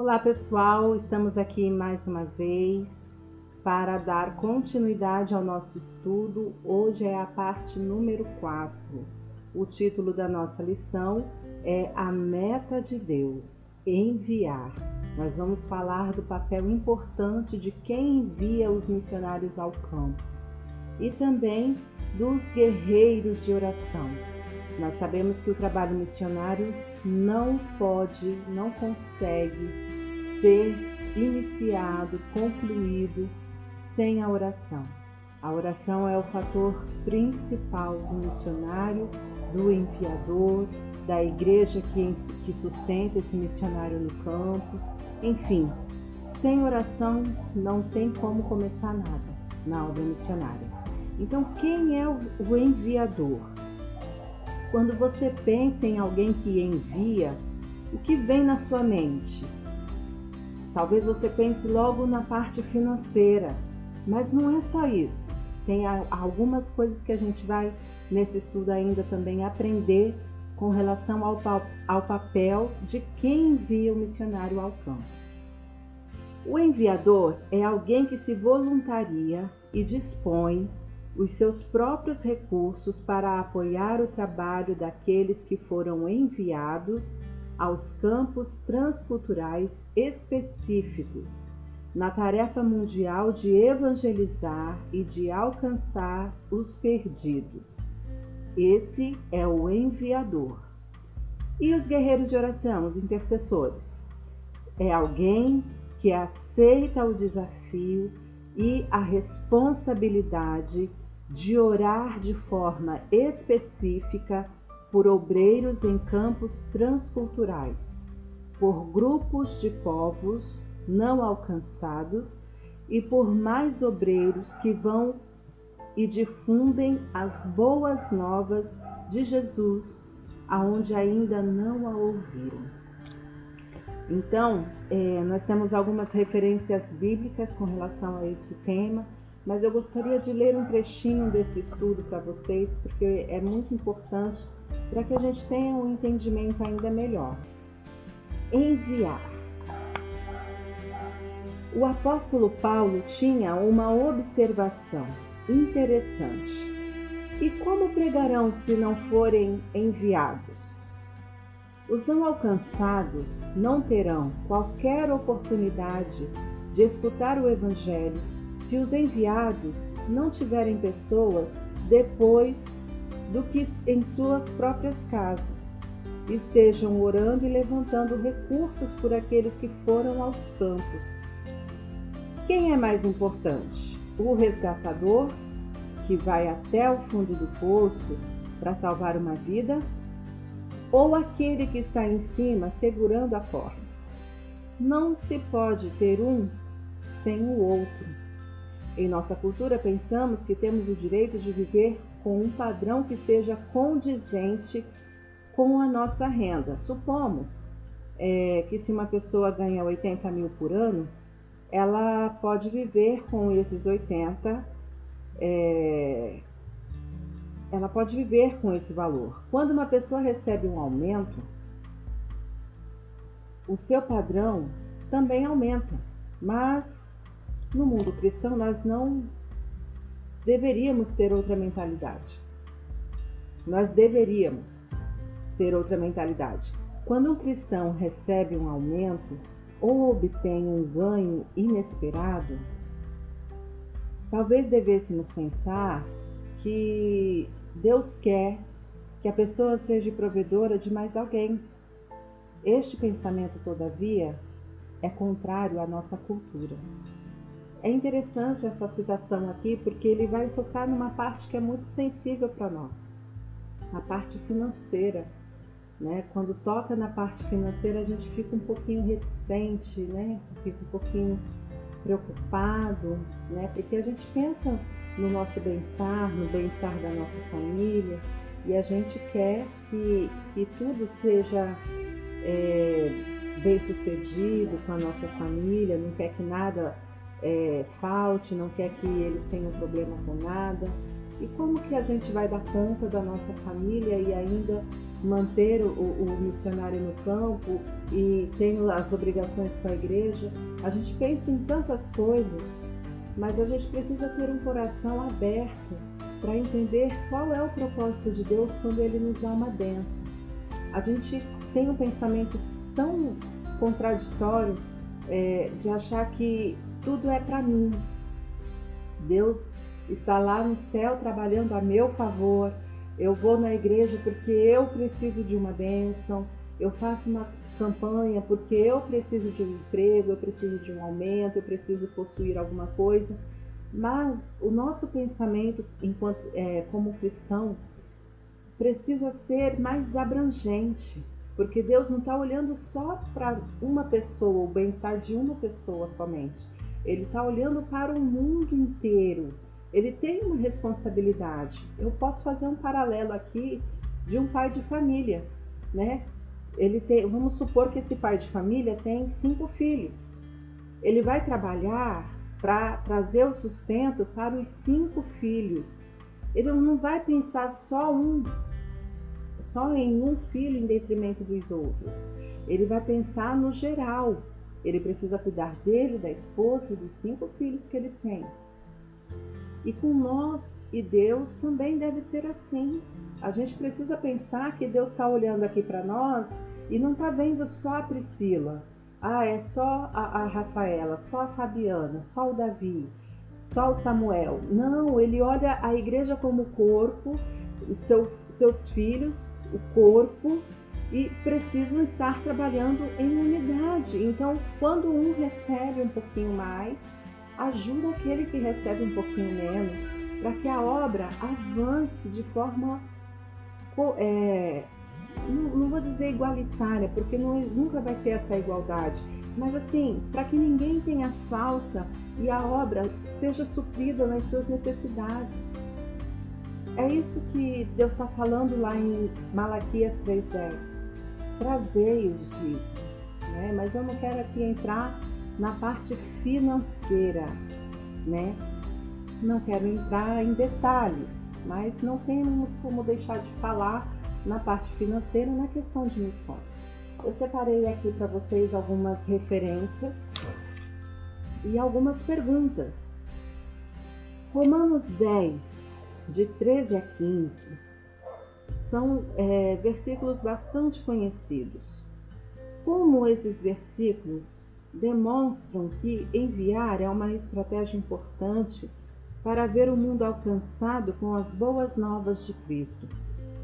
Olá pessoal, estamos aqui mais uma vez para dar continuidade ao nosso estudo. Hoje é a parte número 4. O título da nossa lição é A Meta de Deus Enviar. Nós vamos falar do papel importante de quem envia os missionários ao campo e também dos guerreiros de oração. Nós sabemos que o trabalho missionário não pode, não consegue ser iniciado, concluído sem a oração. A oração é o fator principal do missionário, do enviador, da igreja que, que sustenta esse missionário no campo. Enfim, sem oração não tem como começar nada na obra missionária. Então, quem é o enviador? Quando você pensa em alguém que envia, o que vem na sua mente? Talvez você pense logo na parte financeira, mas não é só isso. Tem algumas coisas que a gente vai nesse estudo ainda também aprender com relação ao, ao papel de quem envia o missionário ao campo. O enviador é alguém que se voluntaria e dispõe os seus próprios recursos para apoiar o trabalho daqueles que foram enviados aos campos transculturais específicos na tarefa mundial de evangelizar e de alcançar os perdidos. Esse é o enviador. E os guerreiros de oração, os intercessores? É alguém que aceita o desafio e a responsabilidade de orar de forma específica por obreiros em campos transculturais, por grupos de povos não alcançados e por mais obreiros que vão e difundem as boas novas de Jesus aonde ainda não a ouviram. Então, é, nós temos algumas referências bíblicas com relação a esse tema mas eu gostaria de ler um trechinho desse estudo para vocês, porque é muito importante para que a gente tenha um entendimento ainda melhor. Enviar. O apóstolo Paulo tinha uma observação interessante. E como pregarão se não forem enviados? Os não alcançados não terão qualquer oportunidade de escutar o Evangelho se os enviados não tiverem pessoas depois do que em suas próprias casas, estejam orando e levantando recursos por aqueles que foram aos campos. Quem é mais importante? O resgatador, que vai até o fundo do poço para salvar uma vida, ou aquele que está em cima segurando a corda? Não se pode ter um sem o outro. Em nossa cultura, pensamos que temos o direito de viver com um padrão que seja condizente com a nossa renda. Supomos é, que se uma pessoa ganha 80 mil por ano, ela pode viver com esses 80, é, ela pode viver com esse valor. Quando uma pessoa recebe um aumento, o seu padrão também aumenta, mas no mundo cristão, nós não deveríamos ter outra mentalidade. Nós deveríamos ter outra mentalidade. Quando um cristão recebe um aumento ou obtém um ganho inesperado, talvez devêssemos pensar que Deus quer que a pessoa seja provedora de mais alguém. Este pensamento, todavia, é contrário à nossa cultura. É interessante essa citação aqui porque ele vai tocar numa parte que é muito sensível para nós, a parte financeira. Né? Quando toca na parte financeira, a gente fica um pouquinho reticente, né? fica um pouquinho preocupado, né? porque a gente pensa no nosso bem-estar, no bem-estar da nossa família, e a gente quer que, que tudo seja é, bem sucedido com a nossa família, não quer que nada é, falte, não quer que eles tenham problema com nada. E como que a gente vai dar conta da nossa família e ainda manter o, o missionário no campo e tem as obrigações com a igreja? A gente pensa em tantas coisas, mas a gente precisa ter um coração aberto para entender qual é o propósito de Deus quando Ele nos dá uma benção. A gente tem um pensamento tão contraditório é, de achar que tudo é para mim. Deus está lá no céu trabalhando a meu favor. Eu vou na igreja porque eu preciso de uma bênção. Eu faço uma campanha porque eu preciso de um emprego, eu preciso de um aumento, eu preciso possuir alguma coisa. Mas o nosso pensamento, enquanto é, como cristão, precisa ser mais abrangente, porque Deus não está olhando só para uma pessoa, o bem-estar de uma pessoa somente. Ele está olhando para o mundo inteiro. Ele tem uma responsabilidade. Eu posso fazer um paralelo aqui de um pai de família, né? Ele tem, vamos supor que esse pai de família tem cinco filhos. Ele vai trabalhar para trazer o sustento para os cinco filhos. Ele não vai pensar só um, só em um filho em detrimento dos outros. Ele vai pensar no geral. Ele precisa cuidar dele, da esposa e dos cinco filhos que eles têm. E com nós e Deus também deve ser assim. A gente precisa pensar que Deus está olhando aqui para nós e não está vendo só a Priscila. Ah, é só a, a, Rafaela, só a Fabiana, só o Davi, só o Samuel. Não, ele olha a igreja como corpo, seu, seus filhos, o corpo, e precisam estar trabalhando em unidade. Então, quando um recebe um pouquinho mais, ajuda aquele que recebe um pouquinho menos, para que a obra avance de forma, é, não, vou dizer igualitária, porque não, nunca vai ter essa igualdade, mas assim, para que ninguém tenha falta e a obra seja suprida nas suas necessidades. É isso que Deus está falando lá em Malaquias 3,10. Trazei os dízimos, né? mas eu não quero aqui entrar na parte financeira, né? Não quero entrar em detalhes, mas não temos como deixar de falar na parte financeira na questão de missões. Eu separei aqui para vocês algumas referências e algumas perguntas. Romanos 10, de 13 a 15, são é, versículos bastante conhecidos. Como esses versículos demonstram que enviar é uma estratégia importante para ver o mundo alcançado com as boas novas de Cristo.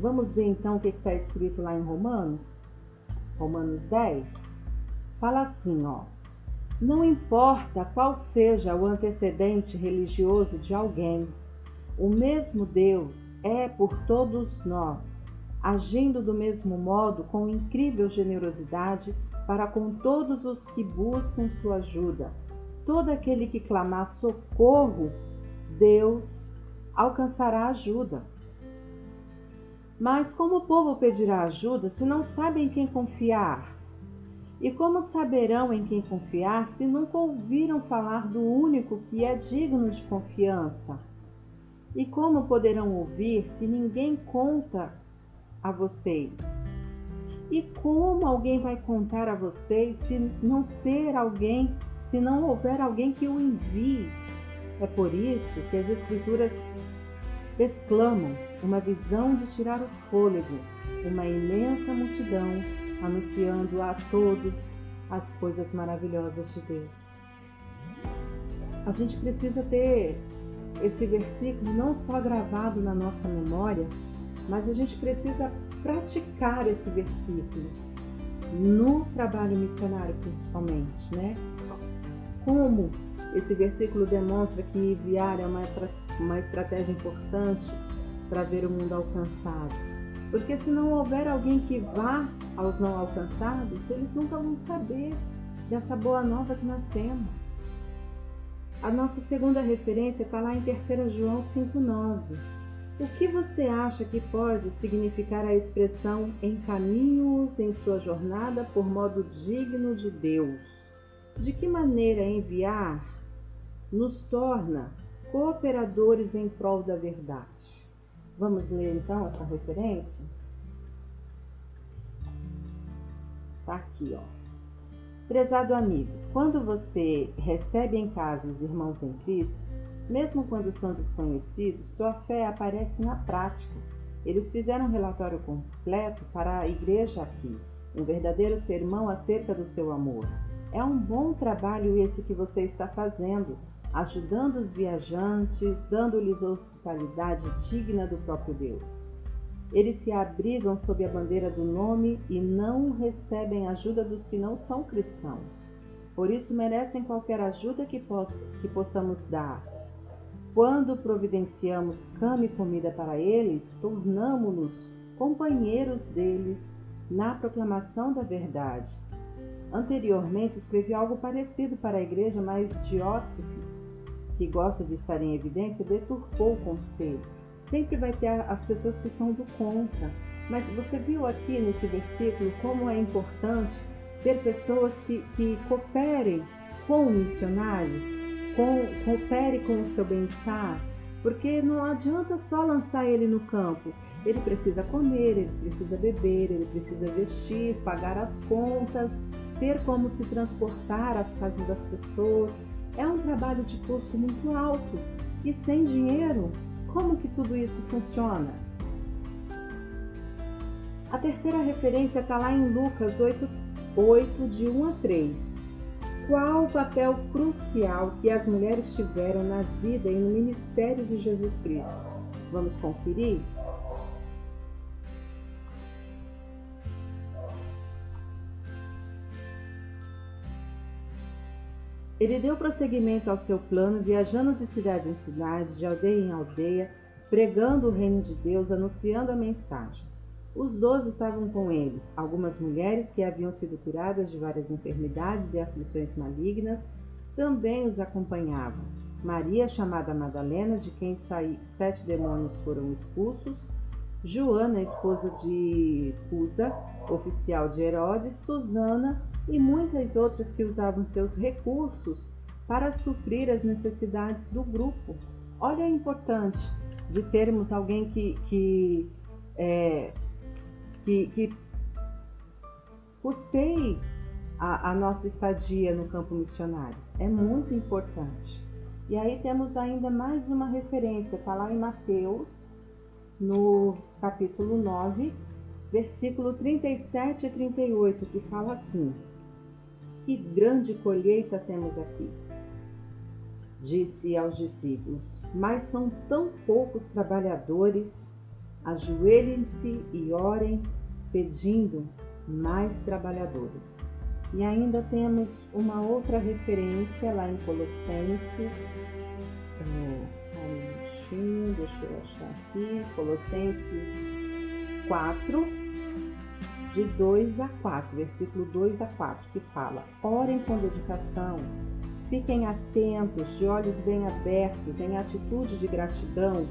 Vamos ver então o que está escrito lá em Romanos? Romanos 10. Fala assim, ó. Não importa qual seja o antecedente religioso de alguém, o mesmo Deus é por todos nós, agindo do mesmo modo com incrível generosidade para com todos os que buscam sua ajuda. Todo aquele que clamar socorro, Deus alcançará ajuda. Mas como o povo pedirá ajuda se não sabem em quem confiar? E como saberão em quem confiar se nunca ouviram falar do único que é digno de confiança? E como poderão ouvir se ninguém conta a vocês? E como alguém vai contar a vocês se não ser alguém, se não houver alguém que o envie? É por isso que as Escrituras exclamam uma visão de tirar o fôlego, uma imensa multidão anunciando a todos as coisas maravilhosas de Deus. A gente precisa ter esse versículo não só gravado na nossa memória, mas a gente precisa praticar esse versículo no trabalho missionário principalmente, né? Como esse versículo demonstra que enviar é uma, uma estratégia importante para ver o mundo alcançado. Porque se não houver alguém que vá aos não alcançados, eles nunca vão saber dessa boa nova que nós temos. A nossa segunda referência está lá em 3 João 5,9 o que você acha que pode significar a expressão encaminhe-os em sua jornada por modo digno de Deus? De que maneira enviar nos torna cooperadores em prol da verdade? Vamos ler então essa referência? Tá aqui, ó. Prezado amigo, quando você recebe em casa os irmãos em Cristo, mesmo quando são desconhecidos, sua fé aparece na prática. Eles fizeram um relatório completo para a igreja aqui, um verdadeiro sermão acerca do seu amor. É um bom trabalho esse que você está fazendo, ajudando os viajantes, dando-lhes hospitalidade digna do próprio Deus. Eles se abrigam sob a bandeira do nome e não recebem ajuda dos que não são cristãos. Por isso merecem qualquer ajuda que, possa, que possamos dar. Quando providenciamos cama e comida para eles, tornamo-nos companheiros deles na proclamação da verdade. Anteriormente escrevi algo parecido para a igreja, mas Diótrefes, que gosta de estar em evidência, deturpou o conselho Sempre vai ter as pessoas que são do contra. Mas você viu aqui nesse versículo como é importante ter pessoas que, que cooperem com o missionário, com, coopere com o seu bem-estar, porque não adianta só lançar ele no campo. Ele precisa comer, ele precisa beber, ele precisa vestir, pagar as contas, ter como se transportar às casas das pessoas. É um trabalho de custo muito alto e sem dinheiro como que tudo isso funciona? A terceira referência está lá em Lucas 8, 8, de 1 a 3. Qual o papel crucial que as mulheres tiveram na vida e no ministério de Jesus Cristo? Vamos conferir? Ele deu prosseguimento ao seu plano, viajando de cidade em cidade, de aldeia em aldeia, pregando o reino de Deus, anunciando a mensagem. Os doze estavam com eles, algumas mulheres que haviam sido curadas de várias enfermidades e aflições malignas também os acompanhavam. Maria, chamada Madalena, de quem sete demônios foram expulsos, Joana, esposa de Cusa, oficial de Herodes, Susana e muitas outras que usavam seus recursos para suprir as necessidades do grupo. Olha a importante de termos alguém que, que, é, que, que custeie a, a nossa estadia no campo missionário. É muito importante. E aí temos ainda mais uma referência, está lá em Mateus, no capítulo 9, versículo 37 e 38, que fala assim: Que grande colheita temos aqui! Disse aos discípulos: Mas são tão poucos trabalhadores, ajoelhem-se e orem, pedindo mais trabalhadores. E ainda temos uma outra referência lá em Colossenses. É, só um minutinho, deixa eu achar aqui. Colossenses 4, de 2 a 4, versículo 2 a 4, que fala: Orem com dedicação, fiquem atentos, de olhos bem abertos, em atitude de gratidão.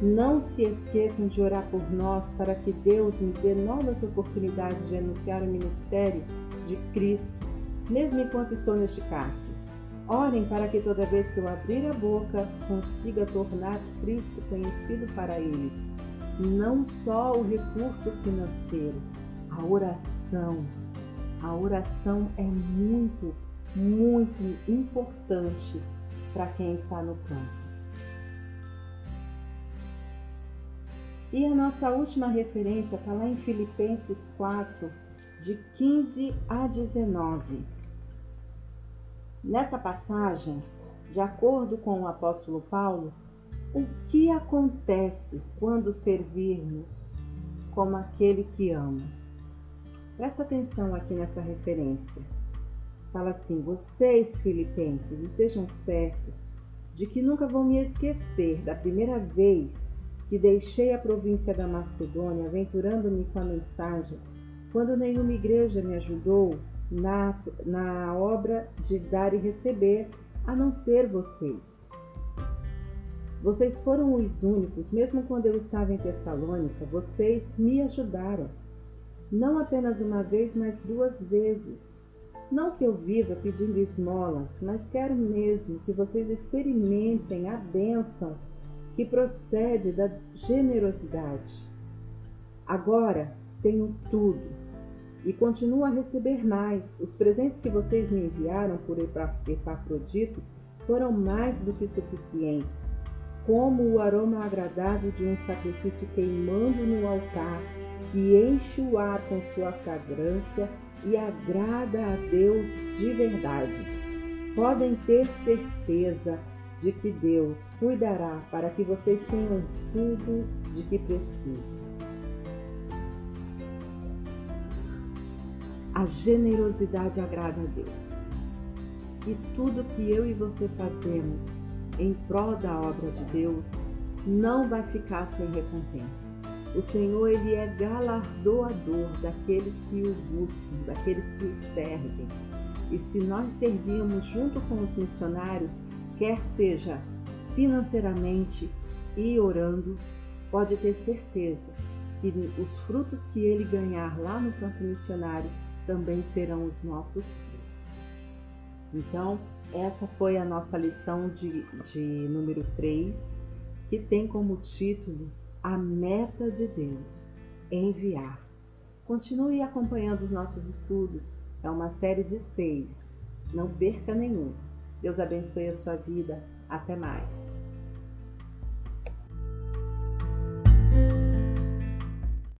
Não se esqueçam de orar por nós para que Deus me dê novas oportunidades de anunciar o ministério de Cristo, mesmo enquanto estou neste cárcere. Orem para que toda vez que eu abrir a boca consiga tornar Cristo conhecido para eles. Não só o recurso financeiro, a oração. A oração é muito, muito importante para quem está no campo. E a nossa última referência está lá em Filipenses 4, de 15 a 19. Nessa passagem, de acordo com o apóstolo Paulo, o que acontece quando servirmos como aquele que ama? Presta atenção aqui nessa referência. Fala assim: Vocês, filipenses, estejam certos de que nunca vão me esquecer da primeira vez que deixei a província da Macedônia aventurando-me com a mensagem, quando nenhuma igreja me ajudou na, na obra de dar e receber, a não ser vocês. Vocês foram os únicos, mesmo quando eu estava em Tessalônica, vocês me ajudaram não apenas uma vez, mas duas vezes. Não que eu viva pedindo esmolas, mas quero mesmo que vocês experimentem a bênção que procede da generosidade. Agora tenho tudo e continuo a receber mais. Os presentes que vocês me enviaram por Epafrodito foram mais do que suficientes, como o aroma agradável de um sacrifício queimando no altar, que enche o ar com sua fragrância e agrada a Deus de verdade. Podem ter certeza de que Deus cuidará para que vocês tenham tudo de que precisam. A generosidade agrada a Deus. E tudo que eu e você fazemos em prol da obra de Deus não vai ficar sem recompensa. O Senhor ele é galardoador daqueles que o buscam, daqueles que o servem. E se nós servirmos junto com os missionários, quer seja financeiramente e orando, pode ter certeza que os frutos que ele ganhar lá no campo missionário também serão os nossos frutos. Então, essa foi a nossa lição de, de número 3, que tem como título A Meta de Deus Enviar. Continue acompanhando os nossos estudos, é uma série de seis. Não perca nenhum. Deus abençoe a sua vida. Até mais.